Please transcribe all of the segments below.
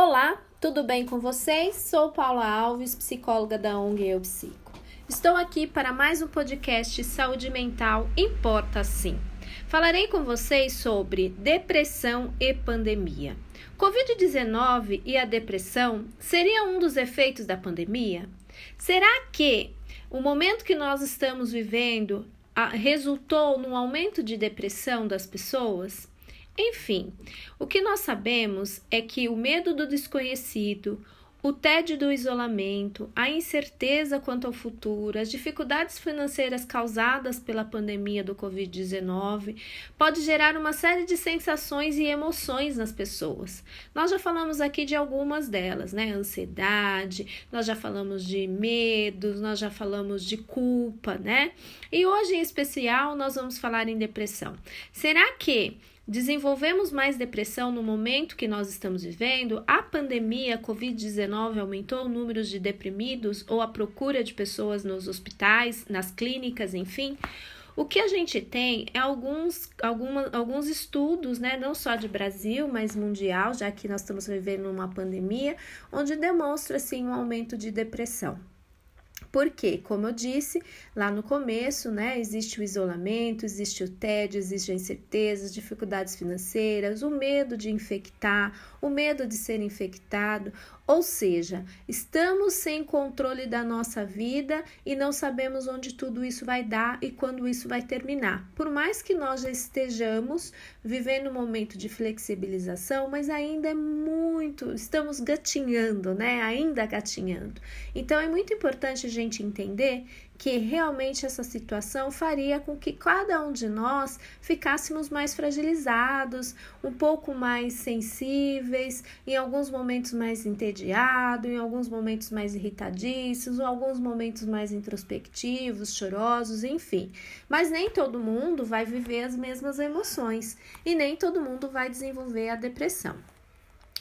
Olá, tudo bem com vocês? Sou Paula Alves, psicóloga da ONG Eu Psico. Estou aqui para mais um podcast Saúde Mental Importa Sim. Falarei com vocês sobre depressão e pandemia. Covid-19 e a depressão seriam um dos efeitos da pandemia? Será que o momento que nós estamos vivendo resultou num aumento de depressão das pessoas? Enfim, o que nós sabemos é que o medo do desconhecido, o tédio do isolamento, a incerteza quanto ao futuro, as dificuldades financeiras causadas pela pandemia do Covid-19 pode gerar uma série de sensações e emoções nas pessoas. Nós já falamos aqui de algumas delas, né? Ansiedade, nós já falamos de medos, nós já falamos de culpa, né? E hoje em especial nós vamos falar em depressão. Será que Desenvolvemos mais depressão no momento que nós estamos vivendo? A pandemia Covid-19 aumentou o número de deprimidos ou a procura de pessoas nos hospitais, nas clínicas, enfim? O que a gente tem é alguns, alguma, alguns estudos, né, não só de Brasil, mas mundial, já que nós estamos vivendo uma pandemia, onde demonstra assim, um aumento de depressão. Porque, como eu disse lá no começo, né, existe o isolamento, existe o tédio, existe a incerteza, as dificuldades financeiras, o medo de infectar, o medo de ser infectado, ou seja, estamos sem controle da nossa vida e não sabemos onde tudo isso vai dar e quando isso vai terminar. Por mais que nós já estejamos vivendo um momento de flexibilização, mas ainda é muito, estamos gatinhando, né? Ainda gatinhando. Então é muito importante a gente entender que realmente essa situação faria com que cada um de nós ficássemos mais fragilizados, um pouco mais sensíveis, em alguns momentos mais entediados, em alguns momentos mais irritadiços, em alguns momentos mais introspectivos, chorosos, enfim. Mas nem todo mundo vai viver as mesmas emoções e nem todo mundo vai desenvolver a depressão.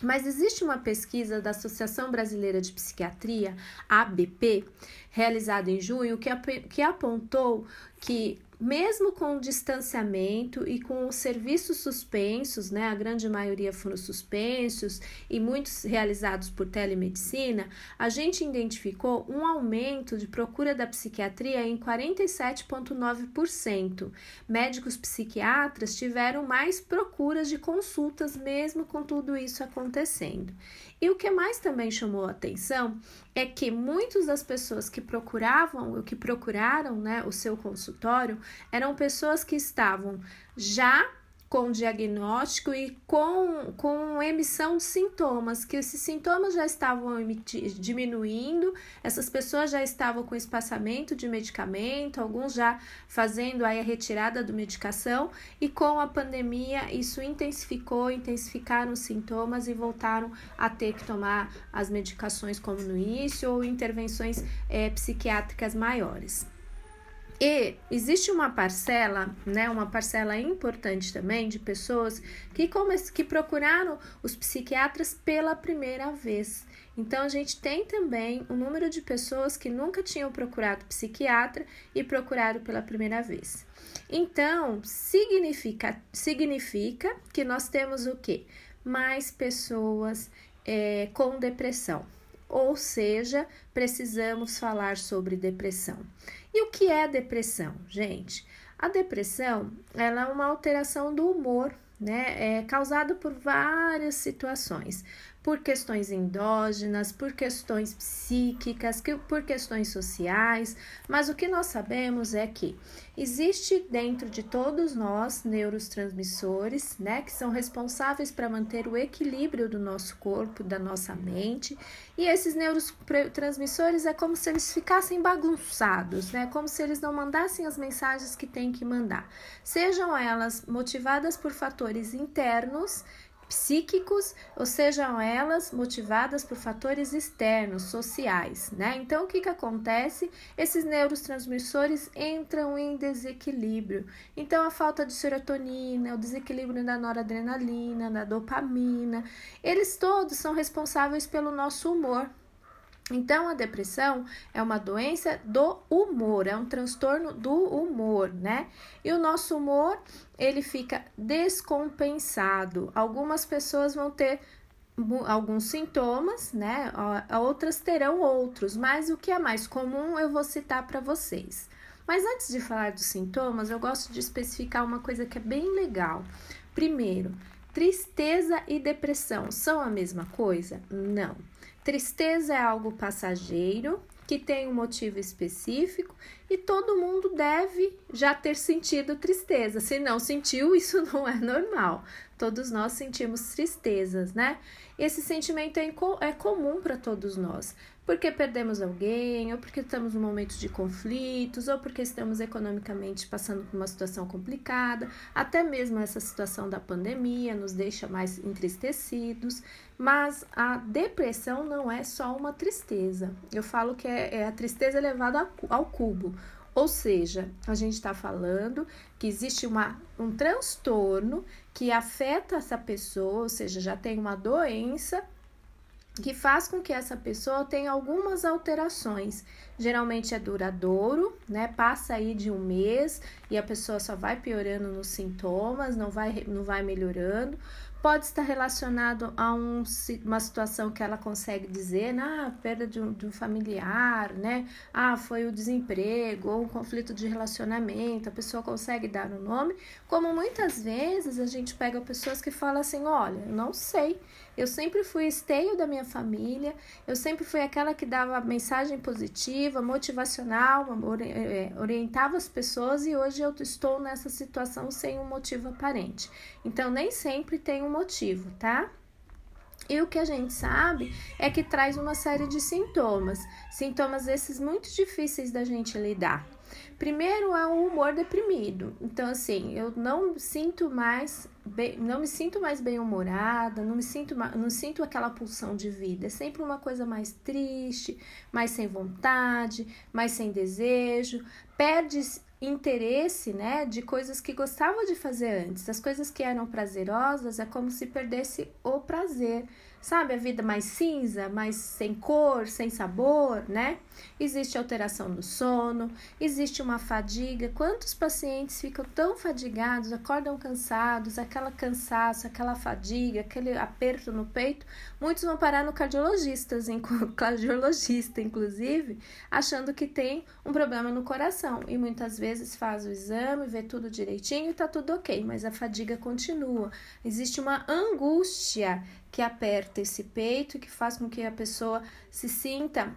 Mas existe uma pesquisa da Associação Brasileira de Psiquiatria, ABP, realizada em junho, que, que apontou que mesmo com o distanciamento e com os serviços suspensos, né, a grande maioria foram suspensos e muitos realizados por telemedicina, a gente identificou um aumento de procura da psiquiatria em 47,9%. Médicos psiquiatras tiveram mais procuras de consultas, mesmo com tudo isso acontecendo. E o que mais também chamou a atenção é que muitas das pessoas que procuravam, que procuraram né, o seu consultório, eram pessoas que estavam já com diagnóstico e com, com emissão de sintomas, que esses sintomas já estavam diminuindo, essas pessoas já estavam com espaçamento de medicamento, alguns já fazendo aí a retirada da medicação, e com a pandemia isso intensificou, intensificaram os sintomas e voltaram a ter que tomar as medicações como no início ou intervenções é, psiquiátricas maiores. E existe uma parcela, né, uma parcela importante também de pessoas que, que procuraram os psiquiatras pela primeira vez. Então, a gente tem também o um número de pessoas que nunca tinham procurado psiquiatra e procuraram pela primeira vez. Então, significa, significa que nós temos o quê? Mais pessoas é, com depressão ou seja, precisamos falar sobre depressão. E o que é depressão, gente? A depressão ela é uma alteração do humor, né? É causada por várias situações por questões endógenas, por questões psíquicas, por questões sociais, mas o que nós sabemos é que existe dentro de todos nós neurotransmissores, né, que são responsáveis para manter o equilíbrio do nosso corpo, da nossa mente, e esses neurotransmissores é como se eles ficassem bagunçados, né, como se eles não mandassem as mensagens que têm que mandar, sejam elas motivadas por fatores internos psíquicos, ou sejam elas motivadas por fatores externos, sociais, né? Então, o que, que acontece? Esses neurotransmissores entram em desequilíbrio. Então, a falta de serotonina, o desequilíbrio da noradrenalina, da dopamina, eles todos são responsáveis pelo nosso humor, então, a depressão é uma doença do humor, é um transtorno do humor, né? E o nosso humor, ele fica descompensado. Algumas pessoas vão ter alguns sintomas, né? Outras terão outros, mas o que é mais comum eu vou citar para vocês. Mas antes de falar dos sintomas, eu gosto de especificar uma coisa que é bem legal. Primeiro, tristeza e depressão são a mesma coisa? Não. Tristeza é algo passageiro que tem um motivo específico e todo mundo deve já ter sentido tristeza. Se não sentiu, isso não é normal. Todos nós sentimos tristezas, né? Esse sentimento é, é comum para todos nós, porque perdemos alguém, ou porque estamos num momento de conflitos, ou porque estamos economicamente passando por uma situação complicada, até mesmo essa situação da pandemia nos deixa mais entristecidos. Mas a depressão não é só uma tristeza. Eu falo que é, é a tristeza elevada ao cubo. Ou seja, a gente está falando que existe uma, um transtorno que afeta essa pessoa, ou seja, já tem uma doença que faz com que essa pessoa tenha algumas alterações. Geralmente é duradouro, né? Passa aí de um mês e a pessoa só vai piorando nos sintomas, não vai, não vai melhorando pode estar relacionado a um, uma situação que ela consegue dizer, né? ah, perda de um, de um, familiar, né? Ah, foi o desemprego ou um conflito de relacionamento, a pessoa consegue dar o um nome, como muitas vezes a gente pega pessoas que falam assim, olha, não sei, eu sempre fui esteio da minha família, eu sempre fui aquela que dava mensagem positiva, motivacional, é, orientava as pessoas e hoje eu estou nessa situação sem um motivo aparente. Então, nem sempre tem um motivo, tá? E o que a gente sabe é que traz uma série de sintomas, sintomas esses muito difíceis da gente lidar. Primeiro é o humor deprimido. Então, assim, eu não sinto mais bem, não me sinto mais bem-humorada, não me sinto não sinto aquela pulsão de vida. É sempre uma coisa mais triste, mais sem vontade, mais sem desejo. Perde interesse, né, de coisas que gostava de fazer antes. As coisas que eram prazerosas é como se perdesse o prazer. Sabe, a vida mais cinza, mais sem cor, sem sabor, né? Existe alteração do sono, existe uma fadiga. Quantos pacientes ficam tão fadigados, acordam cansados, aquela cansaço, aquela fadiga, aquele aperto no peito? Muitos vão parar no cardiologista, cardiologista, inclusive, achando que tem um problema no coração. E muitas vezes faz o exame, vê tudo direitinho e tá tudo ok, mas a fadiga continua. Existe uma angústia que aperta esse peito, que faz com que a pessoa se sinta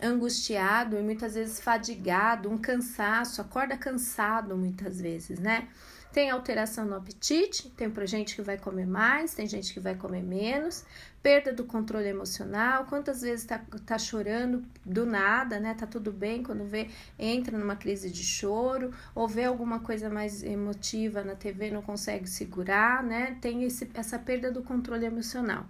angustiado e muitas vezes fadigado, um cansaço, acorda cansado muitas vezes, né? Tem alteração no apetite, tem pra gente que vai comer mais, tem gente que vai comer menos, perda do controle emocional, quantas vezes tá, tá chorando do nada, né? Tá tudo bem, quando vê, entra numa crise de choro, ou vê alguma coisa mais emotiva na TV, não consegue segurar, né? Tem esse, essa perda do controle emocional.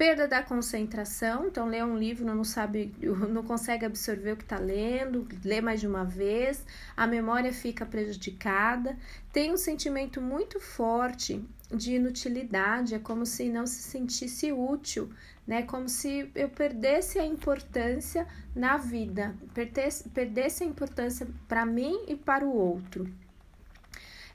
Perda da concentração, então lê um livro, não sabe, não consegue absorver o que está lendo, lê mais de uma vez, a memória fica prejudicada, tem um sentimento muito forte de inutilidade, é como se não se sentisse útil, né? Como se eu perdesse a importância na vida, perdesse, perdesse a importância para mim e para o outro.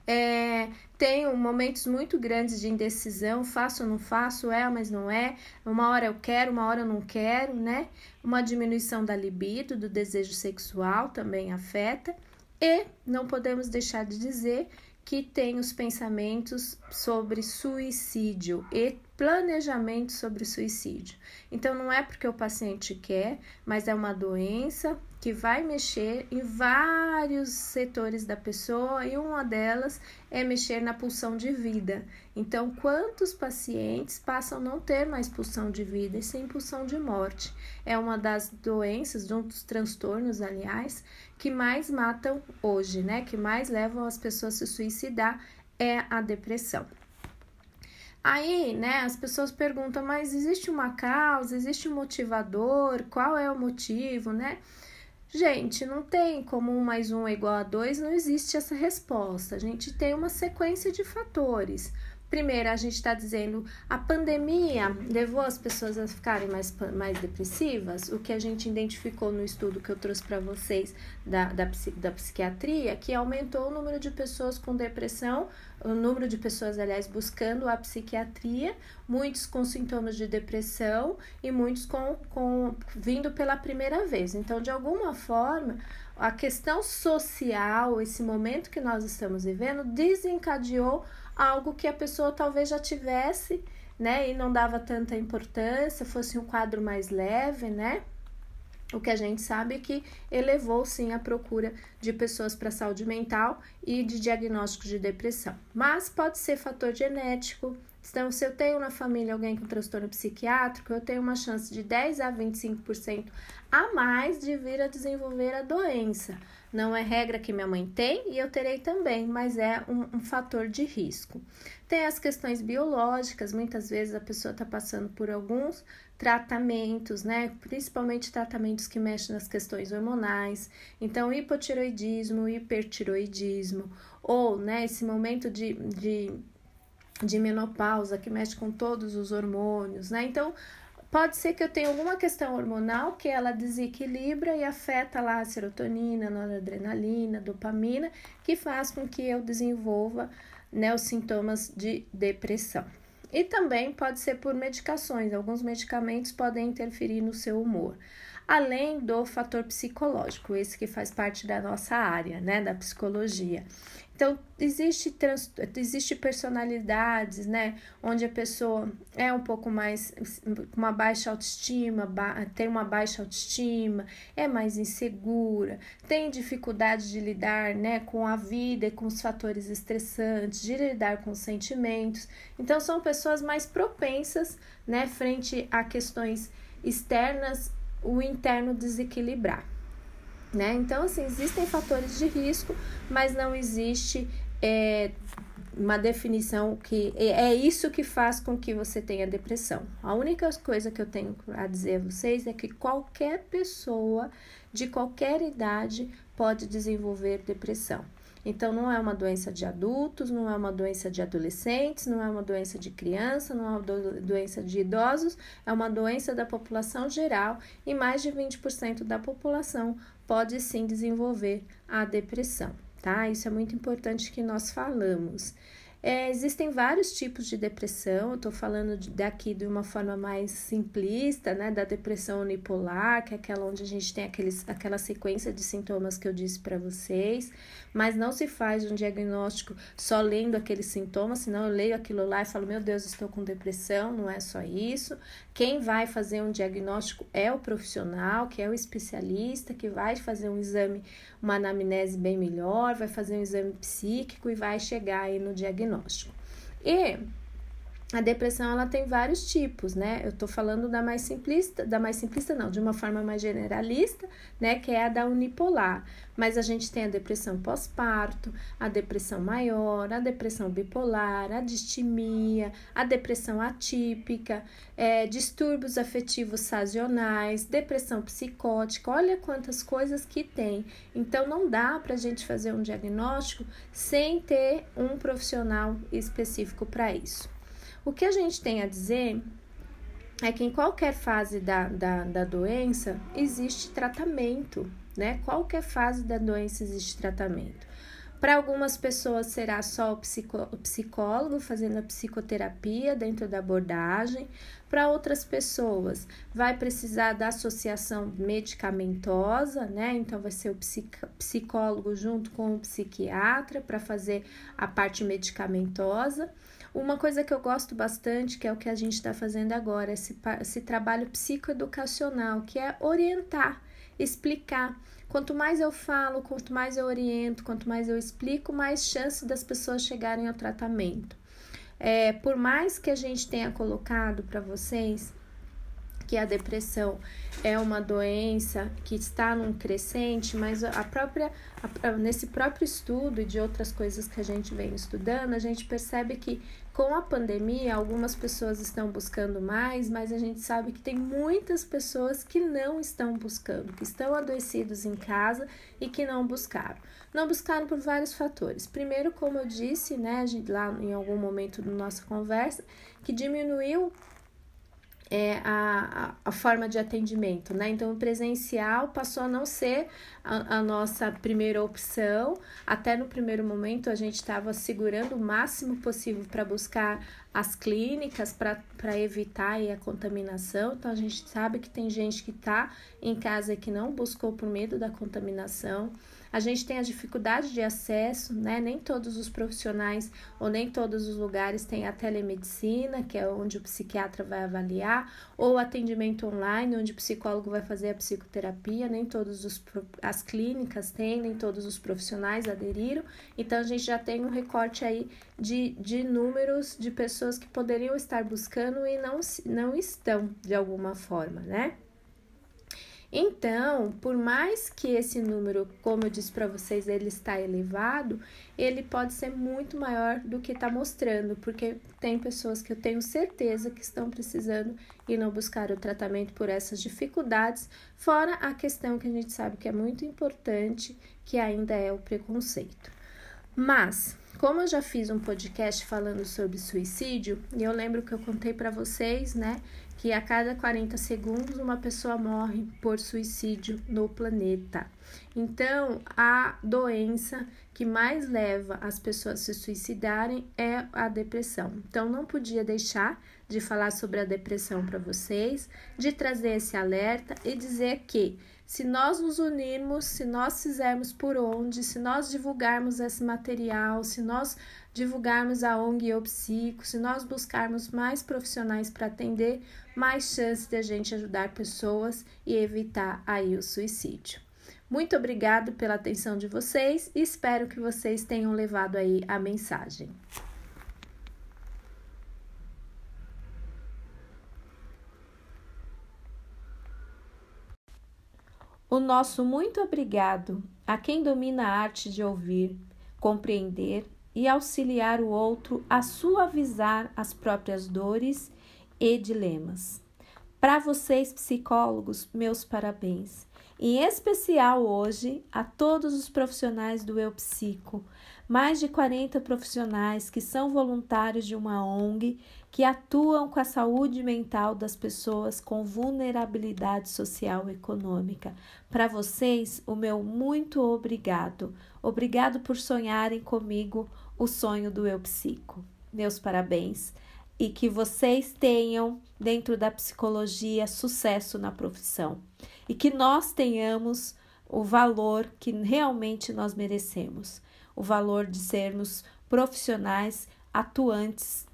É, tenho momentos muito grandes de indecisão, faço ou não faço, é, mas não é. Uma hora eu quero, uma hora eu não quero, né? Uma diminuição da libido, do desejo sexual também afeta. E não podemos deixar de dizer que tem os pensamentos sobre suicídio e planejamento sobre suicídio. Então, não é porque o paciente quer, mas é uma doença que vai mexer em vários setores da pessoa e uma delas é mexer na pulsão de vida. Então, quantos pacientes passam a não ter mais pulsão de vida e sim pulsão de morte? É uma das doenças, um dos transtornos, aliás, que mais matam hoje, né? Que mais levam as pessoas a se suicidar é a depressão. Aí, né, as pessoas perguntam, mas existe uma causa, existe um motivador, qual é o motivo, né? Gente, não tem como um mais um é igual a dois, não existe essa resposta. A gente tem uma sequência de fatores. Primeiro, a gente está dizendo a pandemia levou as pessoas a ficarem mais, mais depressivas. O que a gente identificou no estudo que eu trouxe para vocês da, da, da psiquiatria, que aumentou o número de pessoas com depressão, o número de pessoas, aliás, buscando a psiquiatria, muitos com sintomas de depressão e muitos com, com vindo pela primeira vez. Então, de alguma forma, a questão social, esse momento que nós estamos vivendo, desencadeou algo que a pessoa talvez já tivesse, né, e não dava tanta importância, fosse um quadro mais leve, né? O que a gente sabe é que elevou sim a procura de pessoas para saúde mental e de diagnóstico de depressão. Mas pode ser fator genético. Então, se eu tenho na família alguém com transtorno psiquiátrico, eu tenho uma chance de 10 a 25% a mais de vir a desenvolver a doença. Não é regra que minha mãe tem e eu terei também, mas é um, um fator de risco. Tem as questões biológicas, muitas vezes a pessoa está passando por alguns tratamentos, né? Principalmente tratamentos que mexem nas questões hormonais. Então, hipotiroidismo, hipertiroidismo, ou né, esse momento de, de, de menopausa que mexe com todos os hormônios, né? Então, Pode ser que eu tenha alguma questão hormonal que ela desequilibra e afeta lá a serotonina, noradrenalina, dopamina, que faz com que eu desenvolva né, os sintomas de depressão. E também pode ser por medicações, alguns medicamentos podem interferir no seu humor além do fator psicológico, esse que faz parte da nossa área, né, da psicologia. Então, existe, trans, existe personalidades, né, onde a pessoa é um pouco mais, uma baixa autoestima, ba, tem uma baixa autoestima, é mais insegura, tem dificuldade de lidar, né, com a vida e com os fatores estressantes, de lidar com os sentimentos. Então, são pessoas mais propensas, né, frente a questões externas o interno desequilibrar. Né? Então, assim, existem fatores de risco, mas não existe é, uma definição que é isso que faz com que você tenha depressão. A única coisa que eu tenho a dizer a vocês é que qualquer pessoa de qualquer idade pode desenvolver depressão. Então, não é uma doença de adultos, não é uma doença de adolescentes, não é uma doença de criança, não é uma doença de idosos, é uma doença da população geral e mais de 20% da população pode sim desenvolver a depressão, tá? Isso é muito importante que nós falamos. É, existem vários tipos de depressão, eu estou falando de, daqui de uma forma mais simplista, né, da depressão unipolar, que é aquela onde a gente tem aqueles, aquela sequência de sintomas que eu disse para vocês, mas não se faz um diagnóstico só lendo aqueles sintomas, senão eu leio aquilo lá e falo, meu Deus, estou com depressão, não é só isso. Quem vai fazer um diagnóstico é o profissional, que é o especialista, que vai fazer um exame, uma anamnese bem melhor, vai fazer um exame psíquico e vai chegar aí no diagnóstico. E a depressão ela tem vários tipos, né? Eu tô falando da mais simplista, da mais simplista não, de uma forma mais generalista, né, que é a da unipolar. Mas a gente tem a depressão pós-parto, a depressão maior, a depressão bipolar, a distimia, a depressão atípica, é, distúrbios afetivos sazonais, depressão psicótica. Olha quantas coisas que tem. Então não dá para a gente fazer um diagnóstico sem ter um profissional específico para isso. O que a gente tem a dizer é que em qualquer fase da, da, da doença existe tratamento, né? Qualquer fase da doença existe tratamento. Para algumas pessoas será só o, o psicólogo fazendo a psicoterapia dentro da abordagem. Para outras pessoas vai precisar da associação medicamentosa, né? Então vai ser o psicólogo junto com o psiquiatra para fazer a parte medicamentosa. Uma coisa que eu gosto bastante, que é o que a gente está fazendo agora, esse, esse trabalho psicoeducacional, que é orientar, explicar. Quanto mais eu falo, quanto mais eu oriento, quanto mais eu explico, mais chance das pessoas chegarem ao tratamento. É, por mais que a gente tenha colocado para vocês que a depressão é uma doença que está num crescente, mas a própria a, nesse próprio estudo e de outras coisas que a gente vem estudando, a gente percebe que Com a pandemia, algumas pessoas estão buscando mais, mas a gente sabe que tem muitas pessoas que não estão buscando, que estão adoecidos em casa e que não buscaram. Não buscaram por vários fatores. Primeiro, como eu disse, né, lá em algum momento da nossa conversa, que diminuiu é, a, a, forma de atendimento, né? Então, o presencial passou a não ser a, a nossa primeira opção. Até no primeiro momento, a gente estava segurando o máximo possível para buscar as clínicas para evitar a contaminação. Então, a gente sabe que tem gente que está em casa que não buscou por medo da contaminação. A gente tem a dificuldade de acesso, né? Nem todos os profissionais ou nem todos os lugares têm a telemedicina, que é onde o psiquiatra vai avaliar, ou atendimento online, onde o psicólogo vai fazer a psicoterapia. Nem todas as clínicas têm, nem todos os profissionais aderiram. Então, a gente já tem um recorte aí de, de números de pessoas que poderiam estar buscando e não, não estão de alguma forma, né? Então, por mais que esse número, como eu disse para vocês, ele está elevado, ele pode ser muito maior do que está mostrando, porque tem pessoas que eu tenho certeza que estão precisando e não buscar o tratamento por essas dificuldades, fora a questão que a gente sabe que é muito importante, que ainda é o preconceito. Mas, como eu já fiz um podcast falando sobre suicídio, e eu lembro que eu contei para vocês, né, que a cada 40 segundos uma pessoa morre por suicídio no planeta. Então, a doença que mais leva as pessoas a se suicidarem é a depressão. Então, não podia deixar de falar sobre a depressão para vocês, de trazer esse alerta e dizer que se nós nos unirmos, se nós fizermos por onde, se nós divulgarmos esse material, se nós divulgarmos a ONG Psico, se nós buscarmos mais profissionais para atender, mais chance de a gente ajudar pessoas e evitar aí o suicídio. Muito obrigado pela atenção de vocês e espero que vocês tenham levado aí a mensagem. O nosso muito obrigado a quem domina a arte de ouvir, compreender e auxiliar o outro a suavizar as próprias dores e dilemas. Para vocês, psicólogos, meus parabéns. Em especial hoje a todos os profissionais do Eu Psico, mais de 40 profissionais que são voluntários de uma ONG que atuam com a saúde mental das pessoas com vulnerabilidade social e econômica. Para vocês, o meu muito obrigado. Obrigado por sonharem comigo o sonho do Eu Psico. Meus parabéns e que vocês tenham dentro da psicologia sucesso na profissão e que nós tenhamos o valor que realmente nós merecemos, o valor de sermos profissionais atuantes